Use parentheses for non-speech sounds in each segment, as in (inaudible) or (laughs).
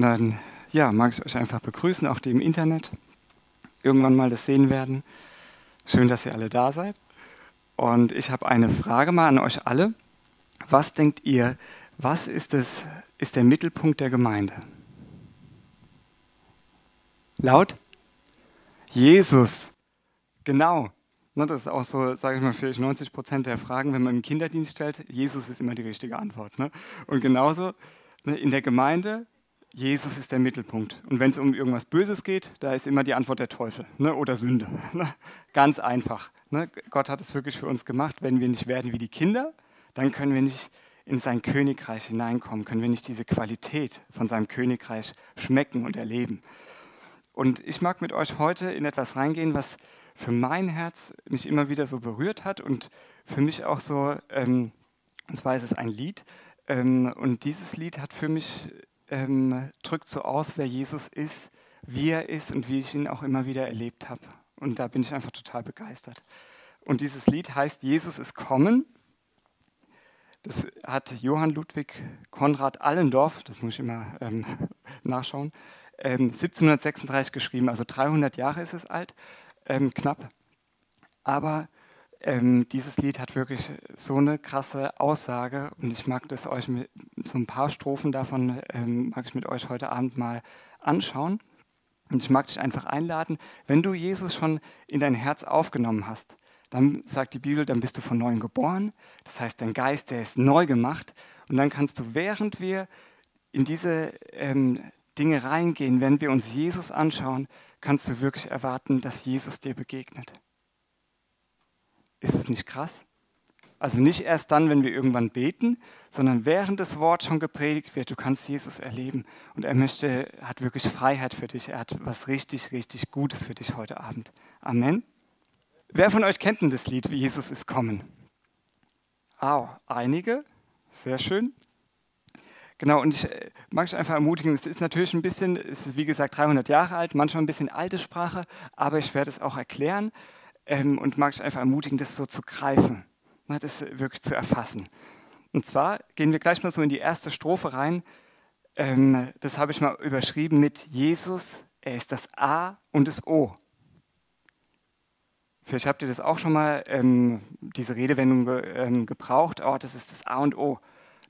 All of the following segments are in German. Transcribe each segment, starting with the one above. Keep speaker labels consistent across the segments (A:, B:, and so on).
A: Und dann ja, mag ich euch einfach begrüßen, auch die im Internet irgendwann mal das sehen werden. Schön, dass ihr alle da seid. Und ich habe eine Frage mal an euch alle. Was denkt ihr, was ist, das, ist der Mittelpunkt der Gemeinde? Laut? Jesus. Genau. Das ist auch so, sage ich mal, vielleicht 90 Prozent der Fragen, wenn man im Kinderdienst stellt, Jesus ist immer die richtige Antwort. Ne? Und genauso ne, in der Gemeinde, Jesus ist der Mittelpunkt. Und wenn es um irgendwas Böses geht, da ist immer die Antwort der Teufel ne? oder Sünde. (laughs) Ne? Ganz einfach. Ne? Gott hat es wirklich für uns gemacht. Wenn wir nicht werden wie die Kinder, dann können wir nicht in sein Königreich hineinkommen, können wir nicht diese Qualität von seinem Königreich schmecken und erleben. Und ich mag mit euch heute in etwas reingehen, was für mein Herz mich immer wieder so berührt hat und für mich auch so, ähm, und zwar ist es ein Lied, ähm, und dieses Lied hat für mich, ähm, drückt so aus, wer Jesus ist, wie er ist und wie ich ihn auch immer wieder erlebt habe. Und da bin ich einfach total begeistert. Und dieses Lied heißt Jesus ist kommen. Das hat Johann Ludwig Konrad Allendorf, das muss ich immer ähm, (laughs) nachschauen, 1736 ähm, geschrieben, also 300 Jahre ist es alt ähm, knapp. Aber ähm, dieses Lied hat wirklich so eine krasse Aussage und ich mag das euch mit so ein paar Strophen davon ähm, mag ich mit euch heute Abend mal anschauen. Und ich mag dich einfach einladen, wenn du Jesus schon in dein Herz aufgenommen hast, dann sagt die Bibel, dann bist du von neuem geboren. Das heißt, dein Geist, der ist neu gemacht. Und dann kannst du, während wir in diese ähm, Dinge reingehen, wenn wir uns Jesus anschauen, kannst du wirklich erwarten, dass Jesus dir begegnet. Ist es nicht krass? Also nicht erst dann, wenn wir irgendwann beten, sondern während das Wort schon gepredigt wird, du kannst Jesus erleben. Und er möchte, hat wirklich Freiheit für dich. Er hat was richtig, richtig Gutes für dich heute Abend. Amen. Wer von euch kennt denn das Lied, wie Jesus ist kommen? Au, einige. Sehr schön. Genau, und ich äh, mag euch einfach ermutigen, es ist natürlich ein bisschen, es ist wie gesagt 300 Jahre alt, manchmal ein bisschen alte Sprache, aber ich werde es auch erklären ähm, und mag euch einfach ermutigen, das so zu greifen, ne, das wirklich zu erfassen. Und zwar gehen wir gleich mal so in die erste Strophe rein. Ähm, das habe ich mal überschrieben mit Jesus, er ist das A und das O. Vielleicht habt ihr das auch schon mal, ähm, diese Redewendung ähm, gebraucht, oh, das ist das A und O.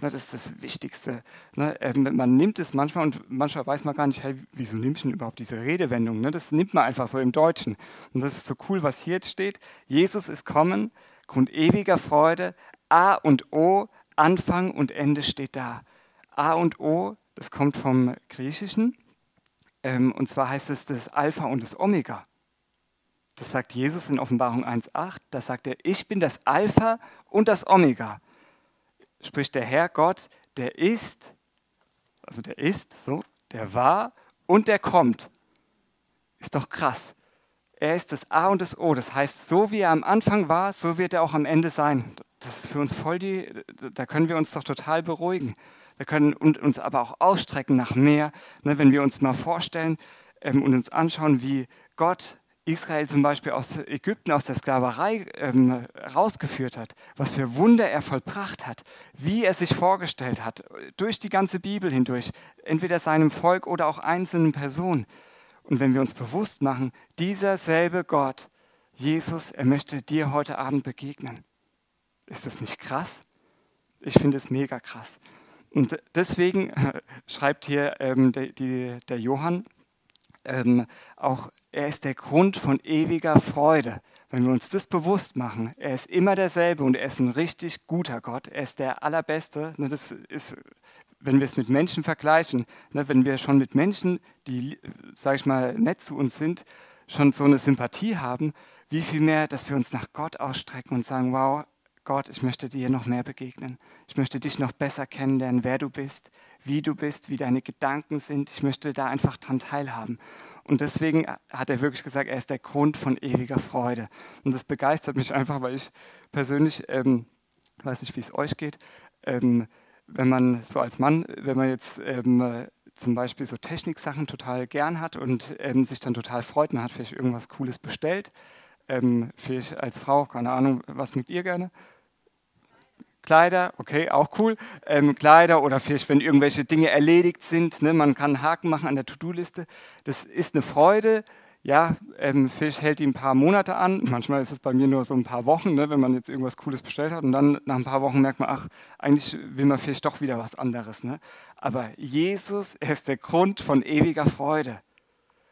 A: Ne, das ist das Wichtigste. Ne, ähm, man nimmt es manchmal und manchmal weiß man gar nicht, hey, wieso nimmt denn überhaupt diese Redewendung? Ne, das nimmt man einfach so im Deutschen. Und das ist so cool, was hier jetzt steht. Jesus ist kommen, Grund ewiger Freude. A und O, Anfang und Ende steht da. A und O, das kommt vom Griechischen. Ähm, und zwar heißt es das Alpha und das Omega. Das sagt Jesus in Offenbarung 1.8. Da sagt er, ich bin das Alpha und das Omega spricht der Herr Gott, der ist, also der ist, so, der war und der kommt. Ist doch krass. Er ist das A und das O. Das heißt, so wie er am Anfang war, so wird er auch am Ende sein. Das ist für uns voll die, da können wir uns doch total beruhigen. Wir können uns aber auch ausstrecken nach mehr, ne, wenn wir uns mal vorstellen ähm, und uns anschauen, wie Gott Israel zum Beispiel aus Ägypten, aus der Sklaverei ähm, rausgeführt hat, was für Wunder er vollbracht hat, wie er sich vorgestellt hat, durch die ganze Bibel hindurch, entweder seinem Volk oder auch einzelnen Personen. Und wenn wir uns bewusst machen, dieser selbe Gott, Jesus, er möchte dir heute Abend begegnen. Ist das nicht krass? Ich finde es mega krass. Und deswegen (laughs) schreibt hier ähm, der, die, der Johann ähm, auch er ist der Grund von ewiger Freude. Wenn wir uns das bewusst machen, er ist immer derselbe und er ist ein richtig guter Gott. Er ist der Allerbeste. Ne, das ist, wenn wir es mit Menschen vergleichen, ne, wenn wir schon mit Menschen, die, sage ich mal, nett zu uns sind, schon so eine Sympathie haben, wie viel mehr, dass wir uns nach Gott ausstrecken und sagen, wow, Gott, ich möchte dir noch mehr begegnen. Ich möchte dich noch besser kennenlernen, wer du bist, wie du bist, wie deine Gedanken sind. Ich möchte da einfach dran teilhaben. Und deswegen hat er wirklich gesagt, er ist der Grund von ewiger Freude. Und das begeistert mich einfach, weil ich persönlich, ähm, weiß nicht, wie es euch geht, ähm, wenn man so als Mann, wenn man jetzt ähm, zum Beispiel so Techniksachen total gern hat und ähm, sich dann total freut, man hat vielleicht irgendwas Cooles bestellt, ähm, vielleicht als Frau, keine Ahnung, was mögt ihr gerne? Kleider, okay, auch cool. Ähm, Kleider oder vielleicht, wenn irgendwelche Dinge erledigt sind, ne, man kann einen Haken machen an der To-Do-Liste. Das ist eine Freude. Ja, ähm, vielleicht hält die ein paar Monate an. Manchmal ist es bei mir nur so ein paar Wochen, ne, wenn man jetzt irgendwas Cooles bestellt hat. Und dann nach ein paar Wochen merkt man, ach, eigentlich will man vielleicht doch wieder was anderes. Ne? Aber Jesus, er ist der Grund von ewiger Freude.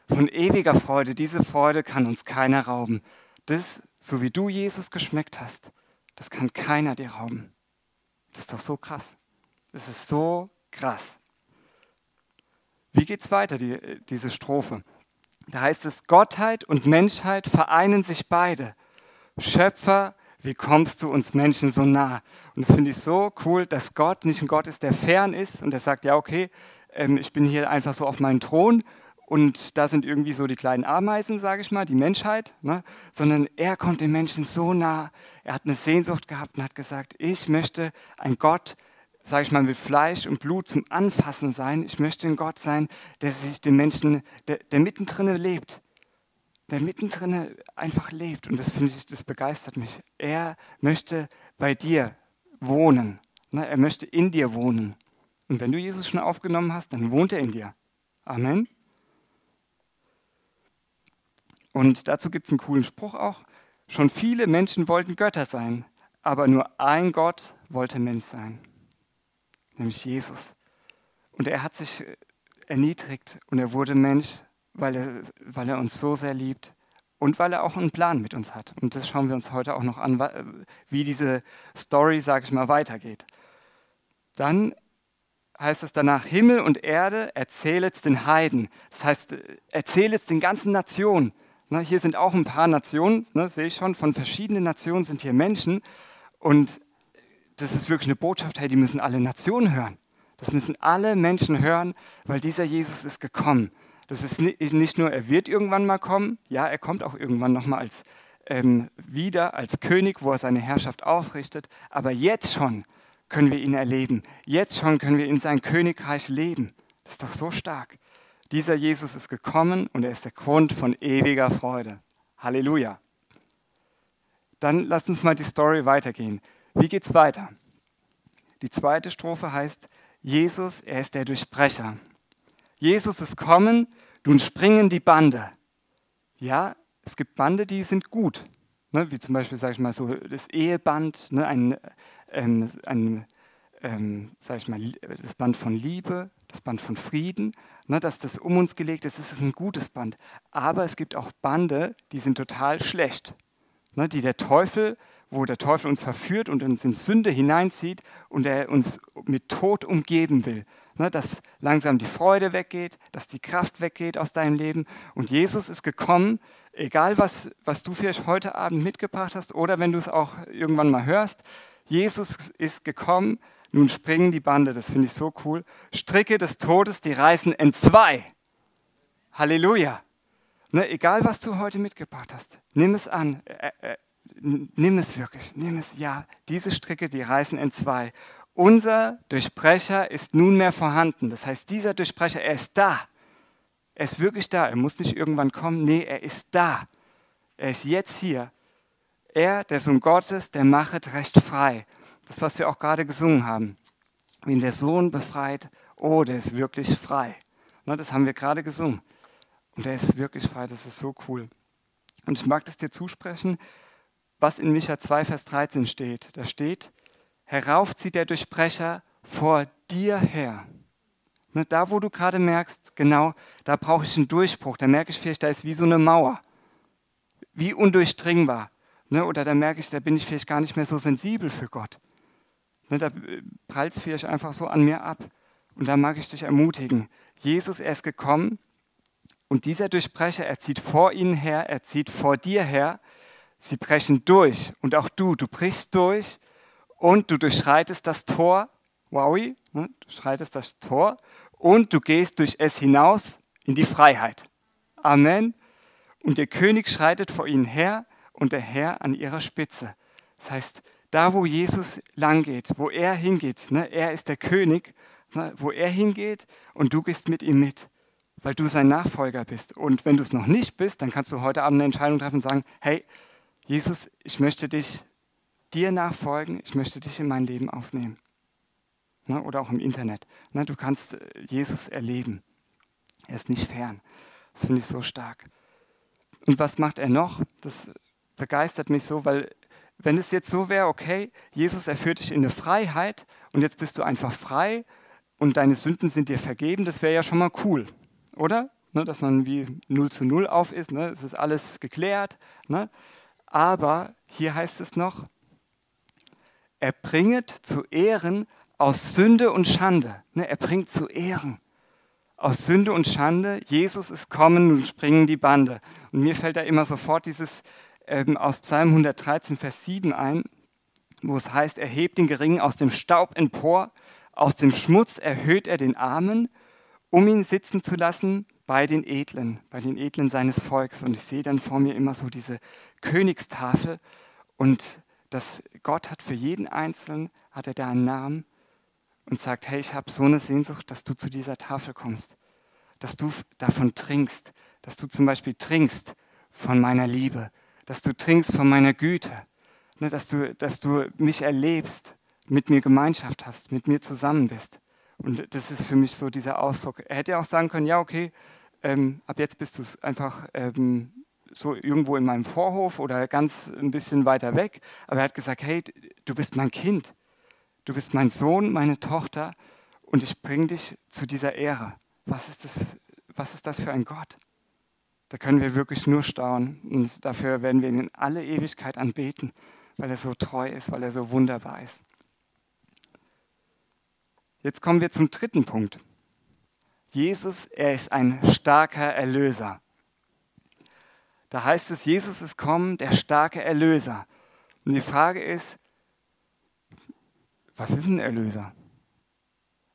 A: Von ewiger Freude. Diese Freude kann uns keiner rauben. Das, so wie du Jesus geschmeckt hast, das kann keiner dir rauben. Das ist doch so krass. Das ist so krass. Wie geht's weiter, die, diese Strophe? Da heißt es, Gottheit und Menschheit vereinen sich beide. Schöpfer, wie kommst du uns Menschen so nah? Und das finde ich so cool, dass Gott nicht ein Gott ist, der fern ist und der sagt, ja, okay, ähm, ich bin hier einfach so auf meinem Thron und da sind irgendwie so die kleinen Ameisen, sage ich mal, die Menschheit, ne? sondern er kommt den Menschen so nah. Er hat eine Sehnsucht gehabt und hat gesagt, ich möchte ein Gott, sage ich mal, mit Fleisch und Blut zum Anfassen sein. Ich möchte ein Gott sein, der sich den Menschen, der, der mittendrin lebt, der mittendrin einfach lebt. Und das finde ich, das begeistert mich. Er möchte bei dir wohnen. Ne? Er möchte in dir wohnen. Und wenn du Jesus schon aufgenommen hast, dann wohnt er in dir. Amen. Und dazu gibt es einen coolen Spruch auch. Schon viele Menschen wollten Götter sein, aber nur ein Gott wollte Mensch sein, nämlich Jesus. Und er hat sich erniedrigt und er wurde Mensch, weil er, weil er uns so sehr liebt und weil er auch einen Plan mit uns hat. Und das schauen wir uns heute auch noch an, wie diese Story, sage ich mal, weitergeht. Dann heißt es danach, Himmel und Erde erzählet den Heiden. Das heißt, erzählet den ganzen Nationen. Ne, hier sind auch ein paar Nationen, ne, sehe ich schon, von verschiedenen Nationen sind hier Menschen. Und das ist wirklich eine Botschaft, hey, die müssen alle Nationen hören. Das müssen alle Menschen hören, weil dieser Jesus ist gekommen. Das ist nicht nur, er wird irgendwann mal kommen, ja, er kommt auch irgendwann nochmal als ähm, wieder als König, wo er seine Herrschaft aufrichtet, aber jetzt schon können wir ihn erleben. Jetzt schon können wir in sein Königreich leben. Das ist doch so stark. Dieser Jesus ist gekommen und er ist der Grund von ewiger Freude. Halleluja. Dann lasst uns mal die Story weitergehen. Wie geht's weiter? Die zweite Strophe heißt, Jesus, er ist der Durchbrecher. Jesus ist kommen, nun springen die Bande. Ja, es gibt Bande, die sind gut. Ne, wie zum Beispiel, sage ich mal, so das Eheband, ne, ein, ähm, ein ähm, sag ich mal, das Band von Liebe, das Band von Frieden, ne, dass das um uns gelegt ist, ist ein gutes Band. Aber es gibt auch Bande, die sind total schlecht, ne, die der Teufel, wo der Teufel uns verführt und uns in Sünde hineinzieht und er uns mit Tod umgeben will. Ne, dass langsam die Freude weggeht, dass die Kraft weggeht aus deinem Leben. Und Jesus ist gekommen, egal was, was du vielleicht heute Abend mitgebracht hast oder wenn du es auch irgendwann mal hörst, Jesus ist gekommen, nun springen die Bande, das finde ich so cool. Stricke des Todes, die reißen in zwei. Halleluja. Ne, egal, was du heute mitgebracht hast, nimm es an. Äh, äh, nimm es wirklich. Nimm es, ja. Diese Stricke, die reißen in zwei. Unser Durchbrecher ist nunmehr vorhanden. Das heißt, dieser Durchbrecher, er ist da. Er ist wirklich da. Er muss nicht irgendwann kommen. Nee, er ist da. Er ist jetzt hier. Er, der Sohn Gottes, der machet recht frei. Das, was wir auch gerade gesungen haben. Wenn der Sohn befreit, oh, der ist wirklich frei. Ne, das haben wir gerade gesungen. Und der ist wirklich frei, das ist so cool. Und ich mag das dir zusprechen, was in Micha 2, Vers 13 steht. Da steht, heraufzieht der Durchbrecher vor dir her. Ne, da, wo du gerade merkst, genau, da brauche ich einen Durchbruch. Da merke ich vielleicht, da ist wie so eine Mauer. Wie undurchdringbar. Ne, oder da merke ich, da bin ich vielleicht gar nicht mehr so sensibel für Gott. Ne, da prallt es vielleicht einfach so an mir ab. Und da mag ich dich ermutigen. Jesus, er ist gekommen und dieser Durchbrecher, er zieht vor ihnen her, er zieht vor dir her. Sie brechen durch und auch du, du brichst durch und du durchschreitest das Tor. Wowi, ne, du schreitest das Tor und du gehst durch es hinaus in die Freiheit. Amen. Und der König schreitet vor ihnen her und der Herr an ihrer Spitze. Das heißt, da wo Jesus lang geht, wo er hingeht, ne, er ist der König, ne, wo er hingeht und du gehst mit ihm mit, weil du sein Nachfolger bist. Und wenn du es noch nicht bist, dann kannst du heute Abend eine Entscheidung treffen und sagen, hey, Jesus, ich möchte dich dir nachfolgen, ich möchte dich in mein Leben aufnehmen. Ne? Oder auch im Internet. Ne? Du kannst äh, Jesus erleben. Er ist nicht fern. Das finde ich so stark. Und was macht er noch? Das begeistert mich so, weil wenn es jetzt so wäre, okay, Jesus erführt dich in eine Freiheit und jetzt bist du einfach frei und deine Sünden sind dir vergeben, das wäre ja schon mal cool, oder? Ne, dass man wie 0 zu 0 auf ist, ne? es ist alles geklärt. Ne? Aber hier heißt es noch, er bringet zu Ehren aus Sünde und Schande. Ne? Er bringt zu Ehren aus Sünde und Schande. Jesus ist kommen und springen die Bande. Und mir fällt da immer sofort dieses aus Psalm 113, Vers 7 ein, wo es heißt, er hebt den Geringen aus dem Staub empor, aus dem Schmutz erhöht er den Armen, um ihn sitzen zu lassen bei den Edlen, bei den Edlen seines Volks. Und ich sehe dann vor mir immer so diese Königstafel und dass Gott hat für jeden Einzelnen, hat er da einen Namen und sagt, hey, ich habe so eine Sehnsucht, dass du zu dieser Tafel kommst, dass du davon trinkst, dass du zum Beispiel trinkst von meiner Liebe, dass du trinkst von meiner Güte, ne, dass, du, dass du mich erlebst, mit mir Gemeinschaft hast, mit mir zusammen bist. Und das ist für mich so dieser Ausdruck. Er hätte ja auch sagen können, ja, okay, ähm, ab jetzt bist du einfach ähm, so irgendwo in meinem Vorhof oder ganz ein bisschen weiter weg. Aber er hat gesagt, hey, du bist mein Kind. Du bist mein Sohn, meine Tochter und ich bringe dich zu dieser Ehre. Was ist das, was ist das für ein Gott? Da können wir wirklich nur staunen und dafür werden wir ihn in alle Ewigkeit anbeten, weil er so treu ist, weil er so wunderbar ist. Jetzt kommen wir zum dritten Punkt. Jesus, er ist ein starker Erlöser. Da heißt es, Jesus ist kommen, der starke Erlöser. Und die Frage ist, was ist ein Erlöser?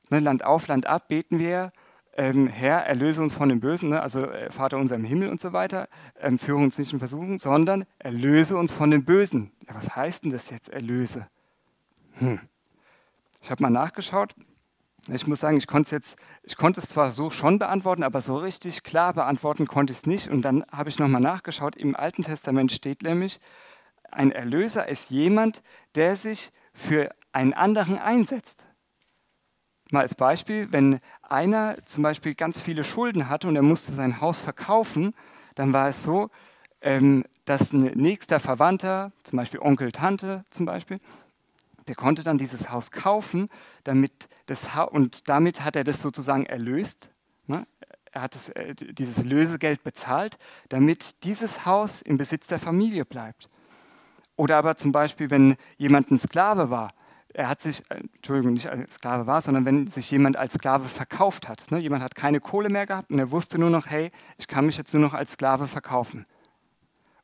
A: Ne, Land auf, Land ab beten wir, ähm, Herr, erlöse uns von dem Bösen, ne? also äh, Vater unser im Himmel und so weiter, ähm, führe uns nicht in Versuchung, sondern erlöse uns von dem Bösen. Ja, was heißt denn das jetzt, erlöse? Hm. Ich habe mal nachgeschaut, ich muss sagen, ich konnte jetzt, ich konnte es zwar so schon beantworten, aber so richtig klar beantworten konnte ich es nicht. Und dann habe ich nochmal nachgeschaut. Im Alten Testament steht nämlich, ein Erlöser ist jemand, der sich für einen anderen einsetzt. Mal als Beispiel, wenn einer zum Beispiel ganz viele Schulden hatte und er musste sein Haus verkaufen, dann war es so, ähm, dass ein nächster Verwandter, zum Beispiel Onkel, Tante zum Beispiel, der konnte dann dieses Haus kaufen, damit das ha und damit hat er das sozusagen erlöst. Ne? Er hat das, äh, dieses Lösegeld bezahlt, damit dieses Haus im Besitz der Familie bleibt. Oder aber zum Beispiel, wenn jemand ein Sklave war, er hat sich, äh, Entschuldigung, nicht als Sklave war, sondern wenn sich jemand als Sklave verkauft hat. Ne? Jemand hat keine Kohle mehr gehabt und er wusste nur noch, hey, ich kann mich jetzt nur noch als Sklave verkaufen.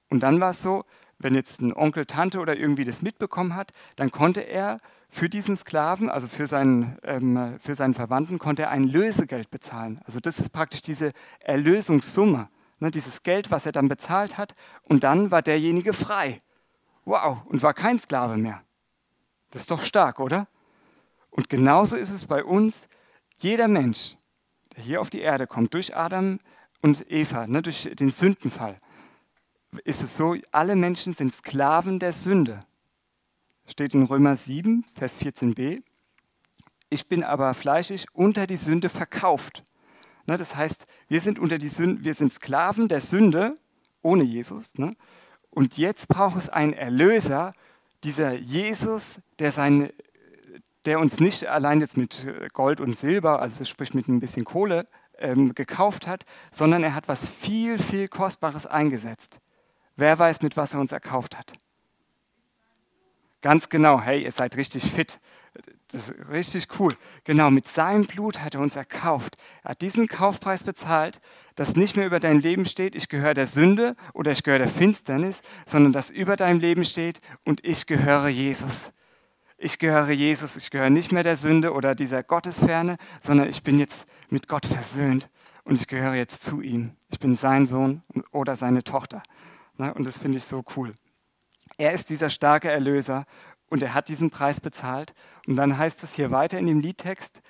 A: Und dann war es so, wenn jetzt ein Onkel, Tante oder irgendwie das mitbekommen hat, dann konnte er für diesen Sklaven, also für seinen, ähm, für seinen Verwandten, konnte er ein Lösegeld bezahlen. Also das ist praktisch diese Erlösungssumme, ne, dieses Geld, was er dann bezahlt hat. Und dann war derjenige frei. Wow, und war kein Sklave mehr. Das ist doch stark, oder? Und genauso ist es bei uns. Jeder Mensch, der hier auf die Erde kommt, durch Adam und Eva, ne, durch den Sündenfall, ist es so, alle Menschen sind Sklaven der Sünde. Steht in Römer 7, Vers 14b. Ich bin aber fleischig unter die Sünde verkauft. Ne, das heißt, wir sind, unter die Sünde, wir sind Sklaven der Sünde ohne Jesus. Ne? Und jetzt braucht es einen Erlöser, dieser Jesus, der, sein, der uns nicht allein jetzt mit Gold und Silber, also sprich mit ein bisschen Kohle, ähm, gekauft hat, sondern er hat was viel, viel Kostbares eingesetzt. Wer weiß, mit was er uns erkauft hat? Ganz genau, hey, ihr seid richtig fit. Das ist richtig cool. Genau, mit seinem Blut hat er uns erkauft. Er hat diesen Kaufpreis bezahlt, dass nicht mehr über dein Leben steht, ich gehöre der Sünde oder ich gehöre der Finsternis, sondern dass über deinem Leben steht und ich gehöre Jesus. Ich gehöre Jesus, ich gehöre nicht mehr der Sünde oder dieser Gottesferne, sondern ich bin jetzt mit Gott versöhnt und ich gehöre jetzt zu ihm. Ich bin sein Sohn oder seine Tochter. Und das finde ich so cool. Er ist dieser starke Erlöser und er hat diesen Preis bezahlt. Und dann heißt es hier weiter in dem Liedtext,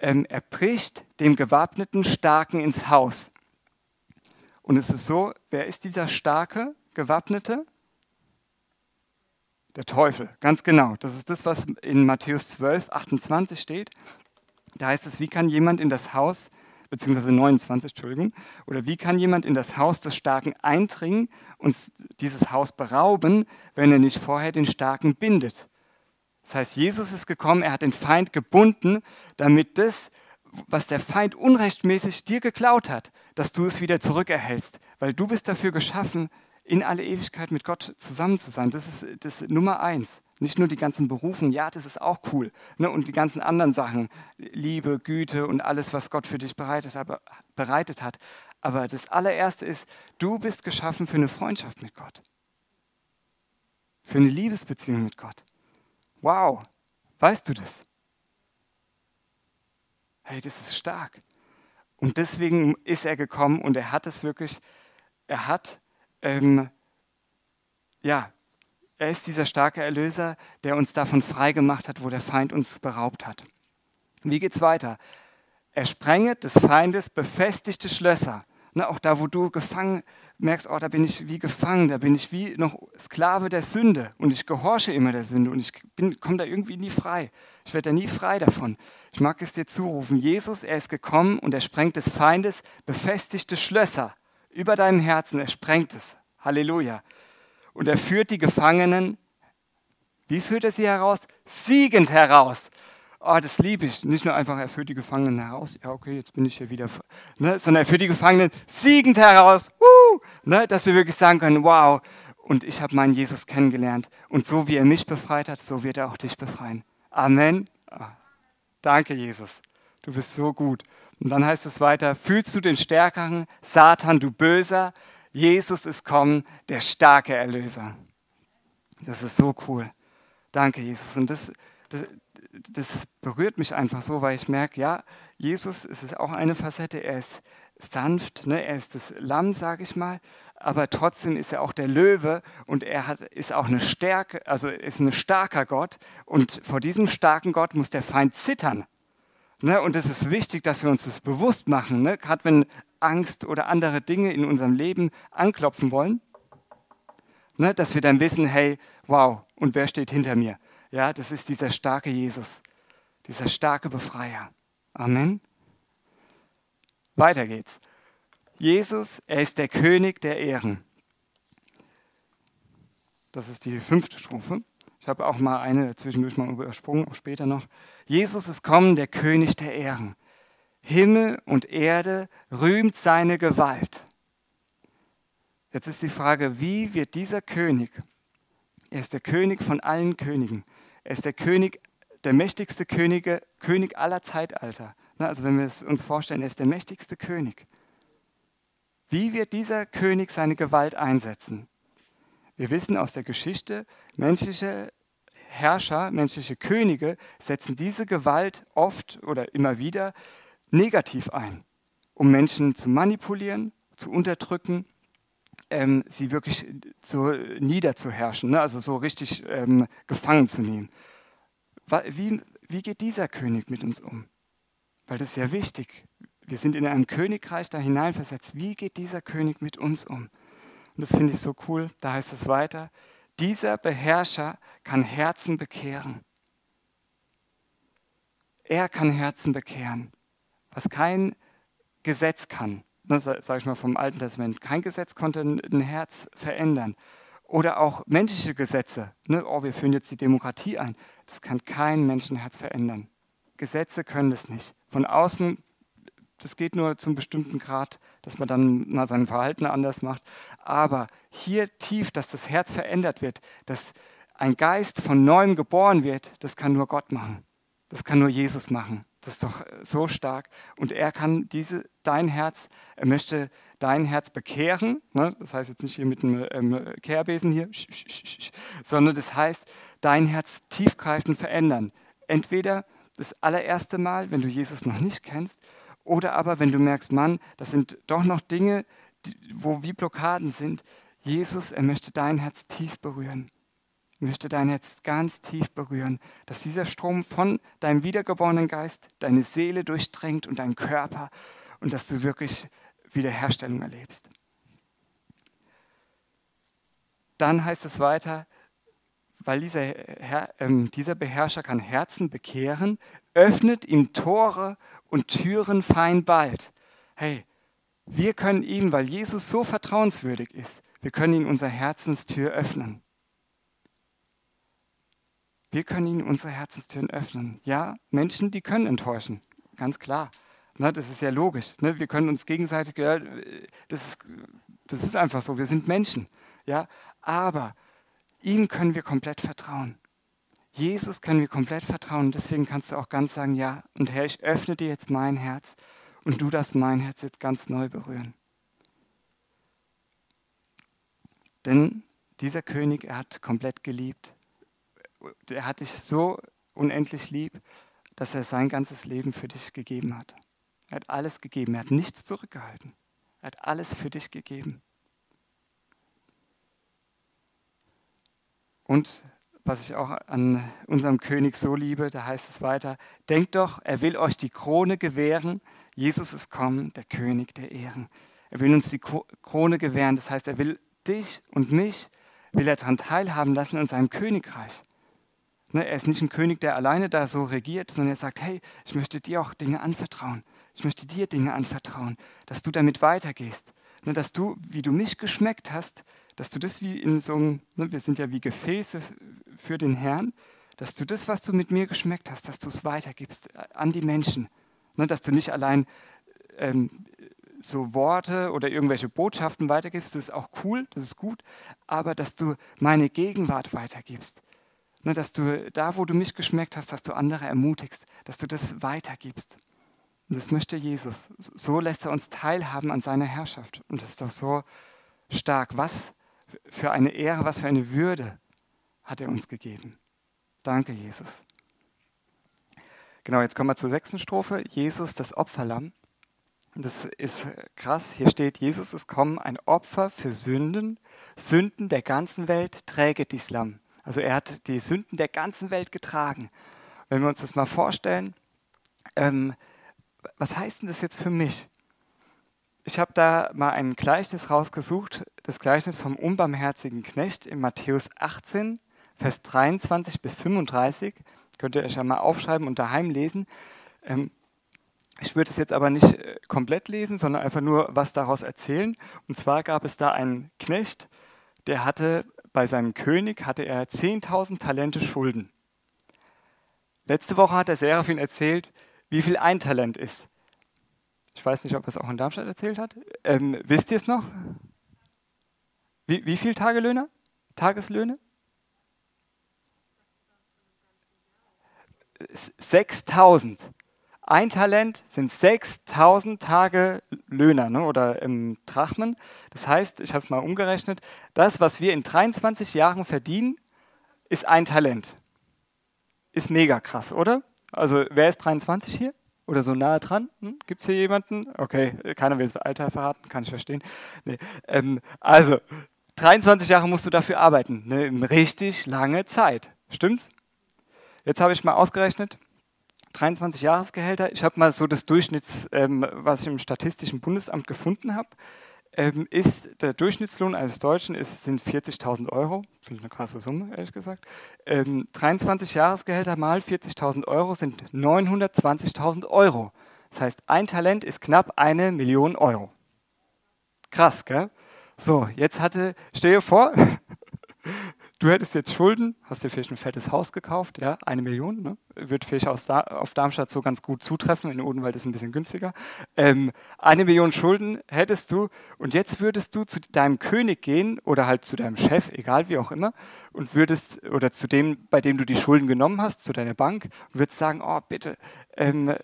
A: ähm, er bricht dem gewappneten Starken ins Haus. Und es ist so, wer ist dieser starke Gewappnete? Der Teufel, ganz genau. Das ist das, was in Matthäus 12, 28 steht. Da heißt es, wie kann jemand in das Haus, beziehungsweise 29, Entschuldigung, oder wie kann jemand in das Haus des Starken eindringen und dieses Haus berauben, wenn er nicht vorher den Starken bindet? Das heißt, Jesus ist gekommen, er hat den Feind gebunden, damit das, was der Feind unrechtmäßig dir geklaut hat, dass du es wieder zurückerhältst, weil du bist dafür geschaffen, in alle Ewigkeit mit Gott zusammen zu sein. Das ist das Nummer eins. Nicht nur die ganzen Berufen, ja, das ist auch cool. Ne? Und die ganzen anderen Sachen, Liebe, Güte und alles, was Gott für dich bereitet, aber, bereitet hat. Aber das allererste ist, du bist geschaffen für eine Freundschaft mit Gott. Für eine Liebesbeziehung mit Gott. Wow, weißt du das? Hey, das ist stark. Und deswegen ist er gekommen und er hat es wirklich, er hat ähm, ja, er ist dieser starke Erlöser, der uns davon frei gemacht hat, wo der Feind uns beraubt hat. Wie geht's weiter? Er sprenget des Feindes befestigte Schlösser. Ne, auch da, wo du gefangen merkst, oh, da bin ich wie gefangen, da bin ich wie noch Sklave der Sünde und ich gehorche immer der Sünde und ich komme da irgendwie nie frei. Ich werde da nie frei davon. Ich mag es dir zurufen. Jesus, er ist gekommen und er sprengt des Feindes befestigte Schlösser über deinem Herzen, er sprengt es. Halleluja. Und er führt die Gefangenen, wie führt er sie heraus? Siegend heraus. Oh, das liebe ich. Nicht nur einfach, er führt die Gefangenen heraus. Ja, okay, jetzt bin ich hier wieder. Ne? Sondern er führt die Gefangenen siegend heraus. Uh! Ne? Dass wir wirklich sagen können, wow, und ich habe meinen Jesus kennengelernt. Und so wie er mich befreit hat, so wird er auch dich befreien. Amen. Ah, danke, Jesus. Du bist so gut. Und dann heißt es weiter, fühlst du den Stärkeren, Satan, du Böser? Jesus ist kommen, der starke Erlöser. Das ist so cool. Danke, Jesus. Und das, das, das berührt mich einfach so, weil ich merke, ja, Jesus es ist auch eine Facette, er ist sanft, ne? er ist das Lamm, sage ich mal, aber trotzdem ist er auch der Löwe und er hat, ist auch eine Stärke, also ist ein starker Gott und vor diesem starken Gott muss der Feind zittern. Ne, und es ist wichtig, dass wir uns das bewusst machen, ne? gerade wenn Angst oder andere Dinge in unserem Leben anklopfen wollen, ne? dass wir dann wissen, hey, wow, und wer steht hinter mir? Ja, das ist dieser starke Jesus, dieser starke Befreier. Amen. Weiter geht's. Jesus, er ist der König der Ehren. Das ist die fünfte Strophe. Ich habe auch mal eine zwischendurch mal übersprungen, auch später noch. Jesus ist kommen, der König der Ehren. Himmel und Erde rühmt seine Gewalt. Jetzt ist die Frage, wie wird dieser König, er ist der König von allen Königen, er ist der König, der mächtigste Könige, König aller Zeitalter. Also wenn wir es uns vorstellen, er ist der mächtigste König. Wie wird dieser König seine Gewalt einsetzen? Wir wissen aus der Geschichte, menschliche Herrscher, menschliche Könige setzen diese Gewalt oft oder immer wieder negativ ein, um Menschen zu manipulieren, zu unterdrücken, ähm, sie wirklich so niederzuherrschen, ne? also so richtig ähm, gefangen zu nehmen. Wie, wie geht dieser König mit uns um? Weil das ist ja wichtig. Wir sind in einem Königreich da hineinversetzt. Wie geht dieser König mit uns um? Und das finde ich so cool. Da heißt es weiter, dieser Beherrscher kann Herzen bekehren. Er kann Herzen bekehren, was kein Gesetz kann. Ne, sage ich mal vom Alten Testament. Kein Gesetz konnte ein Herz verändern. Oder auch menschliche Gesetze. Ne? Oh, wir führen jetzt die Demokratie ein. Das kann kein Menschenherz verändern. Gesetze können das nicht. Von außen das geht nur zum bestimmten Grad, dass man dann mal sein Verhalten anders macht. Aber hier tief, dass das Herz verändert wird, dass ein Geist von neuem geboren wird, das kann nur Gott machen. Das kann nur Jesus machen. Das ist doch so stark. Und er kann diese, dein Herz, er möchte dein Herz bekehren. Ne? Das heißt jetzt nicht hier mit einem ähm, Kehrbesen hier, sondern das heißt, dein Herz tiefgreifend verändern. Entweder das allererste Mal, wenn du Jesus noch nicht kennst, oder aber, wenn du merkst, Mann, das sind doch noch Dinge, wo wie Blockaden sind, Jesus, er möchte dein Herz tief berühren. Er möchte dein Herz ganz tief berühren, dass dieser Strom von deinem wiedergeborenen Geist deine Seele durchdrängt und deinen Körper und dass du wirklich Wiederherstellung erlebst. Dann heißt es weiter, weil dieser, Herr, ähm, dieser Beherrscher kann Herzen bekehren, öffnet ihm Tore und Türen fein bald. Hey, wir können ihm, weil Jesus so vertrauenswürdig ist, wir können ihm unsere Herzenstür öffnen. Wir können ihnen unsere Herzenstüren öffnen. Ja, Menschen, die können enttäuschen, ganz klar. Na, das ist ja logisch. Ne? Wir können uns gegenseitig, ja, das, ist, das ist einfach so, wir sind Menschen. Ja? Aber ihm können wir komplett vertrauen. Jesus können wir komplett vertrauen. Deswegen kannst du auch ganz sagen, ja, und Herr, ich öffne dir jetzt mein Herz und du darfst mein Herz jetzt ganz neu berühren. Denn dieser König, er hat komplett geliebt. Er hat dich so unendlich lieb, dass er sein ganzes Leben für dich gegeben hat. Er hat alles gegeben, er hat nichts zurückgehalten. Er hat alles für dich gegeben. Und was ich auch an unserem König so liebe, da heißt es weiter, denkt doch, er will euch die Krone gewähren. Jesus ist kommen, der König der Ehren. Er will uns die Krone gewähren, das heißt, er will dich und mich, will er daran teilhaben lassen in seinem Königreich. Ne, er ist nicht ein König, der alleine da so regiert, sondern er sagt, hey, ich möchte dir auch Dinge anvertrauen. Ich möchte dir Dinge anvertrauen, dass du damit weitergehst. Ne, dass du, wie du mich geschmeckt hast, dass du das wie in so einem, ne, wir sind ja wie Gefäße für den Herrn, dass du das, was du mit mir geschmeckt hast, dass du es weitergibst äh, an die Menschen. Dass du nicht allein ähm, so Worte oder irgendwelche Botschaften weitergibst, das ist auch cool, das ist gut, aber dass du meine Gegenwart weitergibst. Ne, dass du da, wo du mich geschmeckt hast, dass du andere ermutigst, dass du das weitergibst. Und das möchte Jesus. So lässt er uns teilhaben an seiner Herrschaft. Und das ist doch so stark. Was für eine Ehre, was für eine Würde hat er uns gegeben. Danke, Jesus. Genau, jetzt kommen wir zur sechsten Strophe. Jesus, das Opferlamm. Das ist krass. Hier steht, Jesus ist kommen, ein Opfer für Sünden. Sünden der ganzen Welt trägt dies Lamm. Also er hat die Sünden der ganzen Welt getragen. Wenn wir uns das mal vorstellen, ähm, was heißt denn das jetzt für mich? Ich habe da mal ein Gleichnis rausgesucht, das Gleichnis vom unbarmherzigen Knecht in Matthäus 18, Vers 23 bis 35. Könnt ihr euch ja mal aufschreiben und daheim lesen. Ähm, ich würde es jetzt aber nicht äh, komplett lesen, sondern einfach nur was daraus erzählen. Und zwar gab es da einen Knecht, der hatte bei seinem König hatte er 10.000 Talente Schulden. Letzte Woche hat der Seraphim erzählt, wie viel ein Talent ist. Ich weiß nicht, ob er es auch in Darmstadt erzählt hat. Ähm, wisst ihr es noch? Wie, wie viel Tagelöhne? Tageslöhne? 6000. Ein Talent sind 6000 Tage Löhner ne, oder im Drachmen. Das heißt, ich habe es mal umgerechnet, das, was wir in 23 Jahren verdienen, ist ein Talent. Ist mega krass, oder? Also wer ist 23 hier? Oder so nahe dran? Hm? Gibt es hier jemanden? Okay, keiner will das Alter verraten, kann ich verstehen. Nee. Ähm, also, 23 Jahre musst du dafür arbeiten. Eine richtig lange Zeit. Stimmt's? Jetzt habe ich mal ausgerechnet, 23 Jahresgehälter. Ich habe mal so das Durchschnitts, ähm, was ich im Statistischen Bundesamt gefunden habe ähm, ist der Durchschnittslohn eines Deutschen ist, sind 40.000 Euro. Das ist eine krasse Summe, ehrlich gesagt. Ähm, 23 Jahresgehälter mal 40.000 Euro sind 920.000 Euro. Das heißt, ein Talent ist knapp eine Million Euro. Krass, gell? So, jetzt hatte, dir vor, (laughs) du hättest jetzt Schulden, hast dir vielleicht ein fettes Haus gekauft, ja, eine Million, ne? wird vielleicht aus da auf Darmstadt so ganz gut zutreffen, in Odenwald ist ein bisschen günstiger. Ähm, eine Million Schulden hättest du und jetzt würdest du zu deinem König gehen oder halt zu deinem Chef, egal wie auch immer, und würdest, oder zu dem, bei dem du die Schulden genommen hast, zu deiner Bank, und würdest sagen, oh bitte, ähm,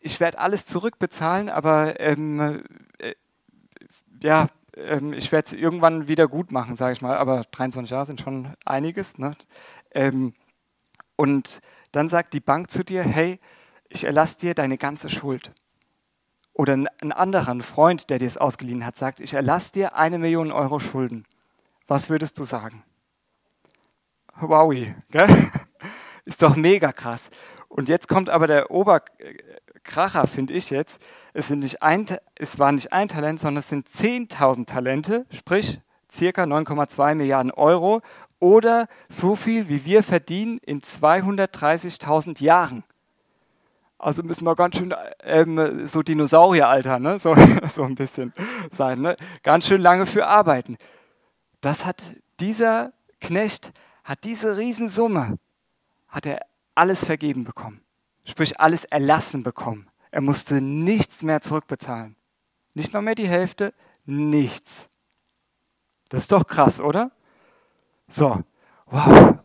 A: ich werde alles zurückbezahlen, aber ähm, äh, ja, ähm, ich werde es irgendwann wieder gut machen, sage ich mal, aber 23 Jahre sind schon einiges. Ne? Ähm, und dann sagt die Bank zu dir, hey, ich erlasse dir deine ganze Schuld. Oder ein anderer, ein Freund, der dir es ausgeliehen hat, sagt, ich erlasse dir eine Million Euro Schulden. Was würdest du sagen? Gell? (laughs) Ist doch mega krass. Und jetzt kommt aber der Oberkracher, finde ich jetzt. Es, sind nicht ein, es war nicht ein Talent, sondern es sind 10.000 Talente, sprich circa 9,2 Milliarden Euro. oder so viel, wie wir verdienen in 230.000 Jahren. Also müssen wir ganz schön ähm, so Dinosaurieralter, ne? so, (laughs) so ein bisschen sein, ne? ganz schön lange für arbeiten. Das hat dieser Knecht, hat diese Riesensumme, hat er alles vergeben bekommen. Sprich, alles erlassen bekommen. Er musste nichts mehr zurückbezahlen. Nicht mal mehr die Hälfte, nichts. Das ist doch krass, oder? So, wow.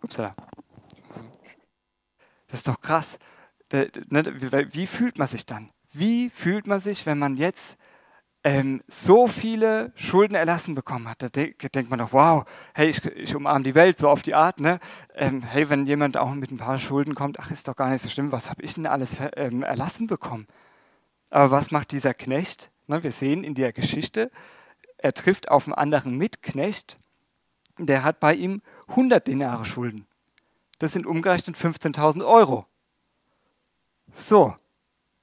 A: Upsala. Das ist doch krass. Ne, wie fühlt man sich dann? Wie fühlt man sich, wenn man jetzt ähm, so viele Schulden erlassen bekommen hat? Da denkt man doch, wow, hey, ich, ich umarme die Welt, so auf die Art. Ne? Ähm, hey, wenn jemand auch mit ein paar Schulden kommt, ach, ist doch gar nicht so schlimm, was habe ich denn alles ähm, erlassen bekommen? Aber was macht dieser Knecht? Ne, wir sehen in der Geschichte, er trifft auf einen anderen Mitknecht, der hat bei ihm 100 Denare Schulden. Das sind umgerechnet 15.000 Euro. So,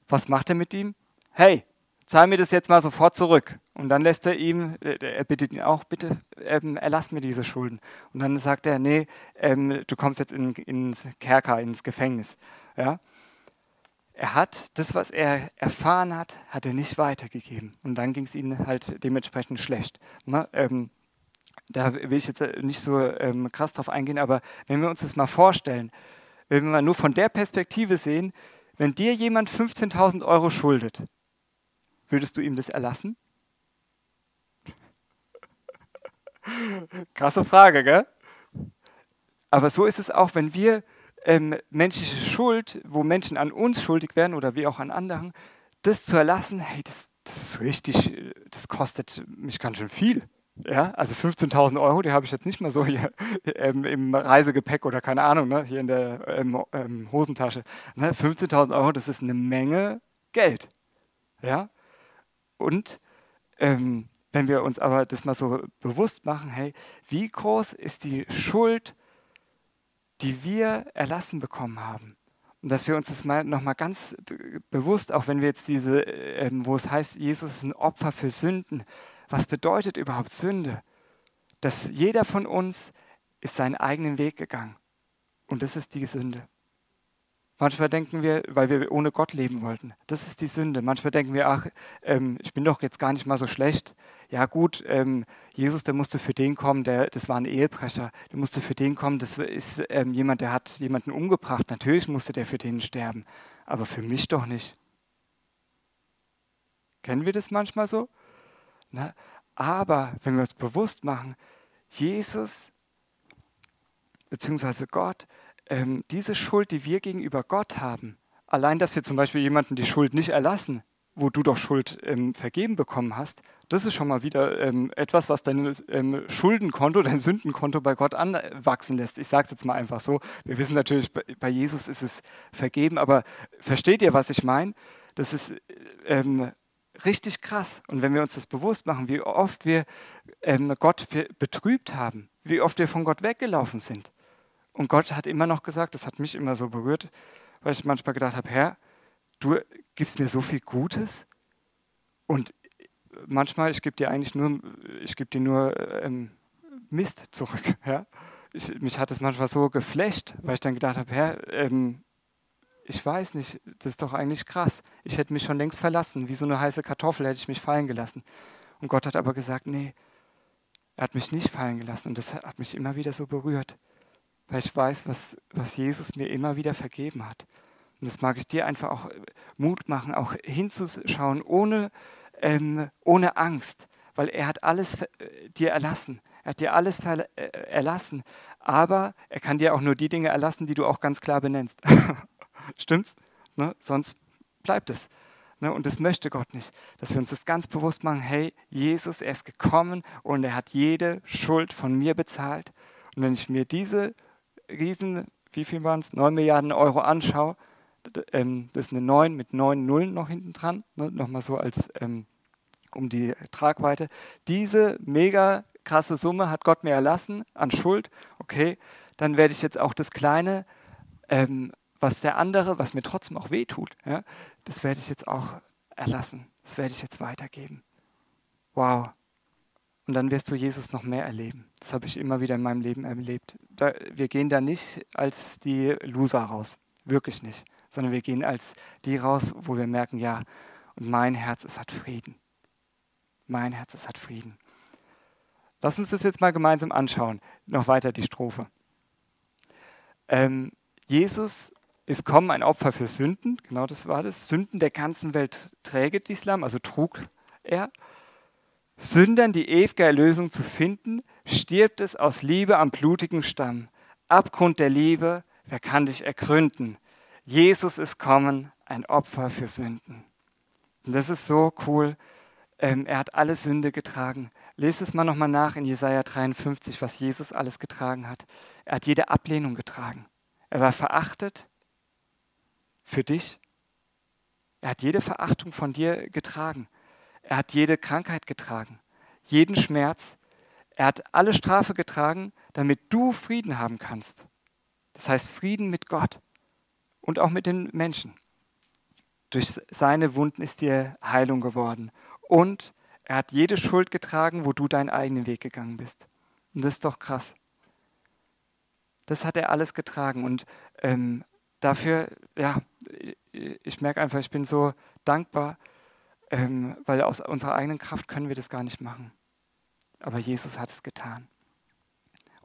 A: was macht er mit ihm? Hey, zahl mir das jetzt mal sofort zurück. Und dann lässt er ihm, er bittet ihn auch, bitte ähm, erlass mir diese Schulden. Und dann sagt er, nee, ähm, du kommst jetzt in, ins Kerker, ins Gefängnis. Ja? Er hat das, was er erfahren hat, hat er nicht weitergegeben. Und dann ging es ihm halt dementsprechend schlecht. Ne? Ähm, da will ich jetzt nicht so ähm, krass drauf eingehen, aber wenn wir uns das mal vorstellen, wenn wir mal nur von der Perspektive sehen, wenn dir jemand 15.000 Euro schuldet, würdest du ihm das erlassen? (laughs) Krasse Frage, gell? Aber so ist es auch, wenn wir ähm, menschliche Schuld, wo Menschen an uns schuldig werden oder wie auch an anderen, das zu erlassen, hey, das, das ist richtig, das kostet mich ganz schön viel. Ja, also 15.000 Euro, die habe ich jetzt nicht mal so hier ähm, im Reisegepäck oder keine Ahnung, ne, hier in der ähm, ähm, Hosentasche. Ne, 15.000 Euro, das ist eine Menge Geld. Ja, und ähm, wenn wir uns aber das mal so bewusst machen, hey, wie groß ist die Schuld, die wir erlassen bekommen haben? Und dass wir uns das mal nochmal ganz bewusst, auch wenn wir jetzt diese, ähm, wo es heißt, Jesus ist ein Opfer für Sünden, was bedeutet überhaupt Sünde? Dass jeder von uns ist seinen eigenen Weg gegangen. Und das ist die Sünde. Manchmal denken wir, weil wir ohne Gott leben wollten, das ist die Sünde. Manchmal denken wir, ach, ähm, ich bin doch jetzt gar nicht mal so schlecht. Ja gut, ähm, Jesus, der musste für den kommen, der, das war ein Ehebrecher. Der musste für den kommen, das ist ähm, jemand, der hat jemanden umgebracht. Natürlich musste der für den sterben, aber für mich doch nicht. Kennen wir das manchmal so? Ne? Aber wenn wir uns bewusst machen, Jesus bzw. Gott, ähm, diese Schuld, die wir gegenüber Gott haben, allein, dass wir zum Beispiel jemanden die Schuld nicht erlassen, wo du doch Schuld ähm, vergeben bekommen hast, das ist schon mal wieder ähm, etwas, was dein ähm, Schuldenkonto, (laughs) dein Sündenkonto bei Gott anwachsen lässt. Ich sage es jetzt mal einfach so. Wir wissen natürlich, bei Jesus ist es vergeben, aber versteht ihr, was ich meine? Das ist ähm, richtig krass. Und wenn wir uns das bewusst machen, wie oft wir ähm, Gott betrübt haben, wie oft wir von Gott weggelaufen sind. Und Gott hat immer noch gesagt, das hat mich immer so berührt, weil ich manchmal gedacht habe, Herr, du gibst mir so viel Gutes und manchmal, ich gebe dir eigentlich nur, ich gebe dir nur ähm, Mist zurück. (laughs) Ja? Ich, mich hat es manchmal so geflecht, weil ich dann gedacht habe, Herr, ähm, ich weiß nicht, das ist doch eigentlich krass. Ich hätte mich schon längst verlassen, wie so eine heiße Kartoffel hätte ich mich fallen gelassen. Und Gott hat aber gesagt, nee, er hat mich nicht fallen gelassen. Und das hat mich immer wieder so berührt, weil ich weiß, was, was Jesus mir immer wieder vergeben hat. Und das mag ich dir einfach auch Mut machen, auch hinzuschauen, ohne, ähm, ohne Angst, weil er hat alles äh, dir erlassen. Er hat dir alles äh, erlassen, aber er kann dir auch nur die Dinge erlassen, die du auch ganz klar benennst. (laughs) Stimmt's? Ne? Sonst bleibt es. Ne? Und das möchte Gott nicht. Dass wir uns das ganz bewusst machen, hey, Jesus, er ist gekommen und er hat jede Schuld von mir bezahlt. Und wenn ich mir diese riesen, wie viel waren es, 9 Milliarden Euro anschaue, ähm, das ist eine 9 mit 9 Nullen noch hinten dran, ne? nochmal so als ähm, um die Tragweite. Diese mega krasse Summe hat Gott mir erlassen an Schuld. Okay, dann werde ich jetzt auch das kleine ähm, was der andere, was mir trotzdem auch wehtut, ja, das werde ich jetzt auch erlassen. Das werde ich jetzt weitergeben. Wow. Und dann wirst du Jesus noch mehr erleben. Das habe ich immer wieder in meinem Leben erlebt. Da, wir gehen da nicht als die Loser raus, wirklich nicht, sondern wir gehen als die raus, wo wir merken, ja, und mein Herz, es hat Frieden. Mein Herz, es hat Frieden. Lass uns das jetzt mal gemeinsam anschauen. Noch weiter die Strophe. Ähm, Jesus ist kommen, ein Opfer für Sünden, genau das war das. Sünden der ganzen Welt trägt Islam, also trug er. Sündern die ewige Erlösung zu finden, stirbt es aus Liebe am blutigen Stamm. Abgrund der Liebe, wer kann dich ergründen? Jesus ist kommen, ein Opfer für Sünden. Und das ist so cool. Ähm, er hat alle Sünde getragen. Lest es mal nochmal nach in Jesaja 53, was Jesus alles getragen hat. Er hat jede Ablehnung getragen. Er war verachtet für dich. Er hat jede Verachtung von dir getragen. Er hat jede Krankheit getragen, jeden Schmerz. Er hat alle Strafe getragen, damit du Frieden haben kannst. Das heißt Frieden mit Gott und auch mit den Menschen. Durch seine Wunden ist dir Heilung geworden. Und er hat jede Schuld getragen, wo du deinen eigenen Weg gegangen bist. Und das ist doch krass. Das hat er alles getragen. Und ähm, dafür, ja, ich merke einfach, ich bin so dankbar, ähm, weil aus unserer eigenen Kraft können wir das gar nicht machen. Aber Jesus hat es getan.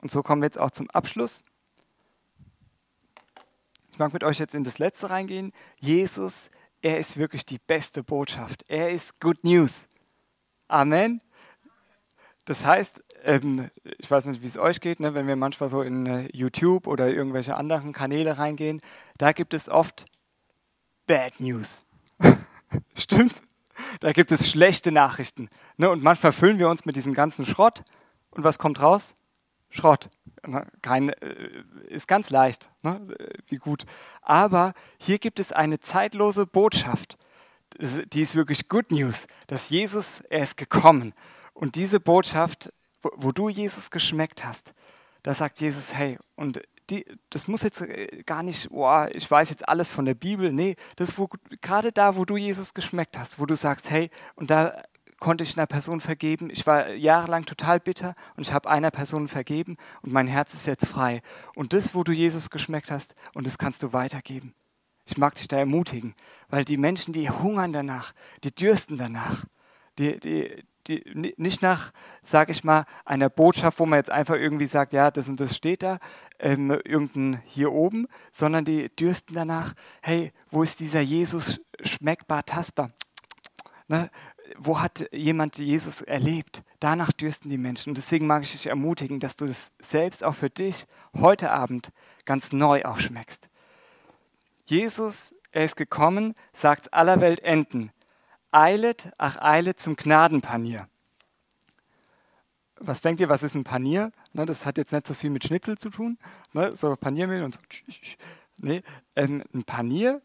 A: Und so kommen wir jetzt auch zum Abschluss. Ich mag mit euch jetzt in das Letzte reingehen. Jesus, er ist wirklich die beste Botschaft. Er ist Good News. Amen. Das heißt, ähm, ich weiß nicht, wie es euch geht, ne, wenn wir manchmal so in äh, YouTube oder irgendwelche anderen Kanäle reingehen, da gibt es oft Bad News. (laughs) Stimmt's? Da gibt es schlechte Nachrichten. Ne? Und manchmal füllen wir uns mit diesem ganzen Schrott. Und was kommt raus? Schrott. Kein, äh, ist ganz leicht. Ne? Wie gut. Aber hier gibt es eine zeitlose Botschaft. Die ist wirklich Good News, dass Jesus, er ist gekommen. Und diese Botschaft, wo du Jesus geschmeckt hast, da sagt Jesus, hey, und die, das muss jetzt äh, gar nicht, boah, ich weiß jetzt alles von der Bibel. Nee, das ist gerade da, wo du Jesus geschmeckt hast, wo du sagst, hey, und da konnte ich einer Person vergeben. Ich war jahrelang total bitter und ich habe einer Person vergeben und mein Herz ist jetzt frei. Und das, wo du Jesus geschmeckt hast, und das kannst du weitergeben. Ich mag dich da ermutigen, weil die Menschen, die hungern danach, die dürsten danach, die, die, die, nicht nach, sage ich mal, einer Botschaft, wo man jetzt einfach irgendwie sagt, ja, das und das steht da, ähm, irgendein hier oben, sondern die dürsten danach, hey, wo ist dieser Jesus schmeckbar, tastbar? Ne? Wo hat jemand Jesus erlebt? Danach dürsten die Menschen. Und deswegen mag ich dich ermutigen, dass du das selbst auch für dich heute Abend ganz neu auch schmeckst. Jesus, er ist gekommen, sagt aller Welt enden. Eilet, ach eilet zum Gnadenpanier. Was denkt ihr, was ist ein Panier? Ne, das hat jetzt nicht so viel mit Schnitzel zu tun, ne, so Paniermehl und so. Nee, ähm, ein Panier,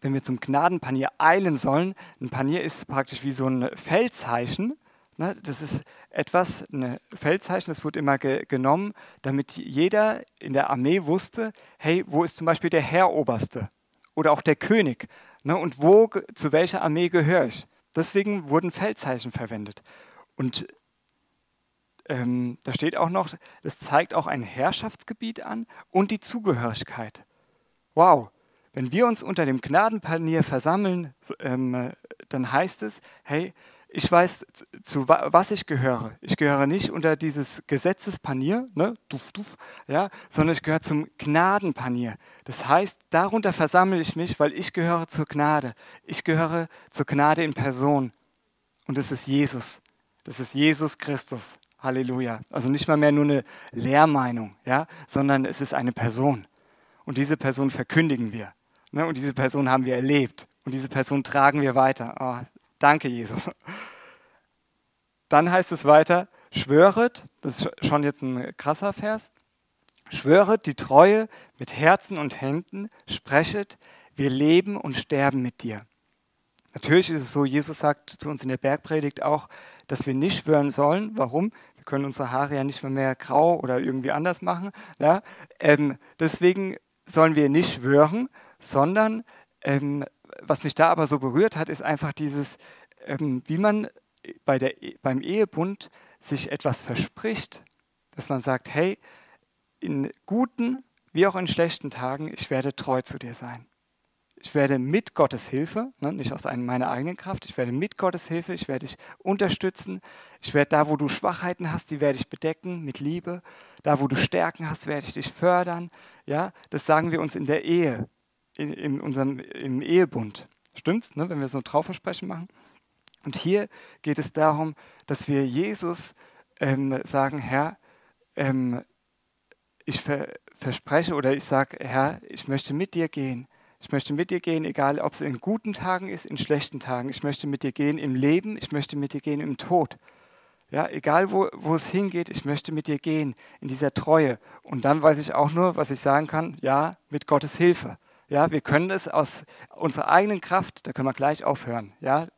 A: wenn wir zum Gnadenpanier eilen sollen, ein Panier ist praktisch wie so ein Feldzeichen. Ne, das ist etwas, ein Feldzeichen, das wurde immer ge genommen, damit jeder in der Armee wusste, hey, wo ist zum Beispiel der Herroberste oder auch der König Ne, und wo, zu welcher Armee gehöre ich? Deswegen wurden Feldzeichen verwendet. Und ähm, da steht auch noch, das zeigt auch ein Herrschaftsgebiet an und die Zugehörigkeit. Wow, wenn wir uns unter dem Gnadenpanier versammeln, ähm, dann heißt es, hey, ich weiß, zu was ich gehöre. Ich gehöre nicht unter dieses Gesetzespanier, ne, duf, duf, ja, sondern ich gehöre zum Gnadenpanier. Das heißt, darunter versammle ich mich, weil ich gehöre zur Gnade. Ich gehöre zur Gnade in Person. Und das ist Jesus. Das ist Jesus Christus. Halleluja. Also nicht mal mehr nur eine Lehrmeinung, ja, sondern es ist eine Person. Und diese Person verkündigen wir. Ne, und diese Person haben wir erlebt. Und diese Person tragen wir weiter. Oh, Danke, Jesus. Dann heißt es weiter, schwöret, das ist schon jetzt ein krasser Vers, schwöret die Treue mit Herzen und Händen, sprechet, wir leben und sterben mit dir. Natürlich ist es so, Jesus sagt zu uns in der Bergpredigt auch, dass wir nicht schwören sollen. Warum? Wir können unsere Haare ja nicht mehr, mehr grau oder irgendwie anders machen. Ja? Ähm, deswegen sollen wir nicht schwören, sondern ähm, was mich da aber so berührt hat, ist einfach dieses, ähm, wie man bei der, beim Ehebund sich etwas verspricht, dass man sagt, hey, in guten wie auch in schlechten Tagen, ich werde treu zu dir sein. Ich werde mit Gottes Hilfe, ne, nicht aus meiner eigenen Kraft, ich werde mit Gottes Hilfe, ich werde dich unterstützen. Ich werde da, wo du Schwachheiten hast, die werde ich bedecken mit Liebe. Da, wo du Stärken hast, werde ich dich fördern. Ja, das sagen wir uns in der Ehe, in, in unserem, im Ehebund. Stimmt's, ne, wenn wir so ein Trauversprechen machen? Und hier geht es darum, dass wir Jesus ähm, sagen, Herr, ähm, ich ver verspreche oder ich sage, Herr, ich möchte mit dir gehen. Ich möchte mit dir gehen, egal ob es in guten Tagen ist, in schlechten Tagen. Ich möchte mit dir gehen im Leben, ich möchte mit dir gehen im Tod. Ja, egal wo, wo es hingeht, ich möchte mit dir gehen, in dieser Treue. Und dann weiß ich auch nur, was ich sagen kann, ja, mit Gottes Hilfe. Ja, wir können es aus unserer eigenen Kraft, da können wir gleich aufhören. Ja,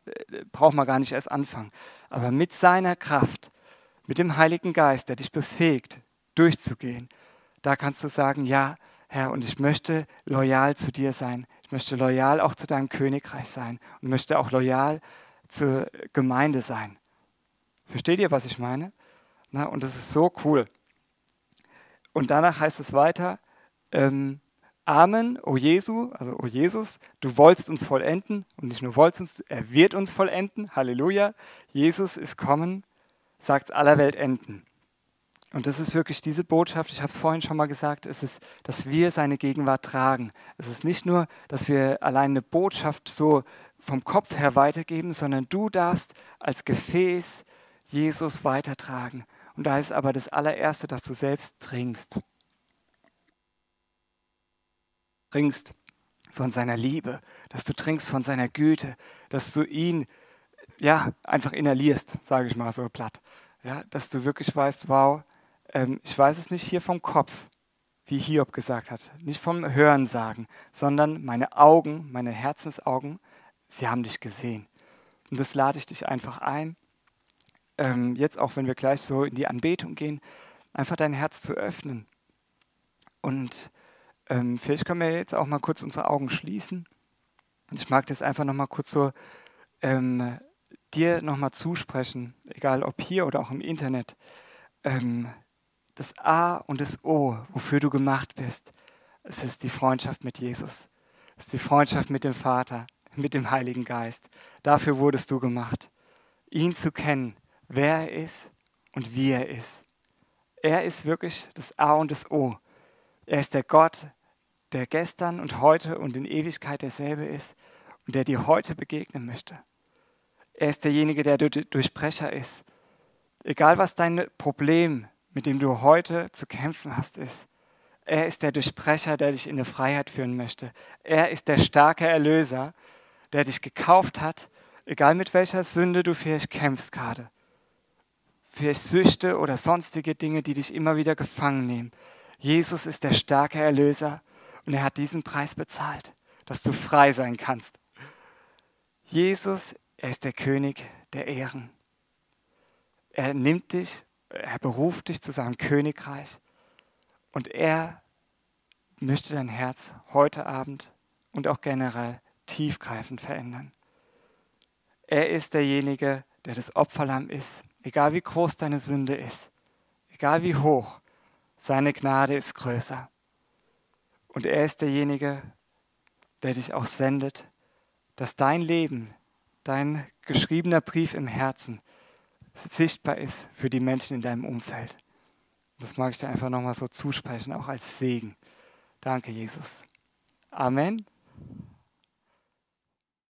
A: braucht man gar nicht erst anfangen. Aber mit seiner Kraft, mit dem Heiligen Geist, der dich befähigt, durchzugehen, da kannst du sagen, ja, Herr, und ich möchte loyal zu dir sein. Ich möchte loyal auch zu deinem Königreich sein und möchte auch loyal zur Gemeinde sein. Versteht ihr, was ich meine? Na, und das ist so cool. Und danach heißt es weiter, ähm, Amen, o Jesu, also o Jesus, du wolltest uns vollenden und nicht nur wolltest uns, er wird uns vollenden. Halleluja. Jesus ist kommen, sagt aller Welt enden. Und das ist wirklich diese Botschaft, ich habe es vorhin schon mal gesagt, es ist, dass wir seine Gegenwart tragen. Es ist nicht nur, dass wir allein eine Botschaft so vom Kopf her weitergeben, sondern du darfst als Gefäß Jesus weitertragen. Und da ist aber das allererste, dass du selbst trinkst. Trinkst von seiner Liebe, dass du trinkst von seiner Güte, dass du ihn ja einfach inhalierst, sage ich mal so platt. Ja, dass du wirklich weißt, wow, ähm, ich weiß es nicht hier vom Kopf, wie Hiob gesagt hat, nicht vom Hören sagen, sondern meine Augen, meine Herzensaugen, sie haben dich gesehen. Und das lade ich dich einfach ein, ähm, jetzt auch wenn wir gleich so in die Anbetung gehen, einfach dein Herz zu öffnen. Und ähm, vielleicht können wir jetzt auch mal kurz unsere Augen schließen. Ich mag das einfach noch mal kurz so ähm, dir noch mal zusprechen, egal ob hier oder auch im Internet. Ähm, das A und das O, wofür du gemacht bist, es ist die Freundschaft mit Jesus. Es ist die Freundschaft mit dem Vater, mit dem Heiligen Geist. Dafür wurdest du gemacht. Ihn zu kennen, wer er ist und wie er ist. Er ist wirklich das A und das O. Er ist der Gott, der gestern und heute und in Ewigkeit derselbe ist und der dir heute begegnen möchte. Er ist derjenige, der Durchbrecher ist. Egal was dein Problem mit dem du heute zu kämpfen hast, ist, er ist der Durchbrecher, der dich in eine Freiheit führen möchte. Er ist der starke Erlöser, der dich gekauft hat, egal mit welcher Sünde du vielleicht kämpfst gerade. Vielleicht Süchte oder sonstige Dinge, die dich immer wieder gefangen nehmen. Jesus ist der starke Erlöser und er hat diesen Preis bezahlt, dass du frei sein kannst. Jesus, er ist der König der Ehren. Er nimmt dich er beruft dich zu seinem Königreich und er möchte dein Herz heute Abend und auch generell tiefgreifend verändern. Er ist derjenige, der das Opferlamm ist, egal wie groß deine Sünde ist, egal wie hoch, seine Gnade ist größer. Und er ist derjenige, der dich auch sendet, dass dein Leben, dein geschriebener Brief im Herzen, sichtbar ist für die Menschen in deinem Umfeld. Das mag ich dir einfach nochmal so zusprechen, auch als Segen. Danke, Jesus. Amen.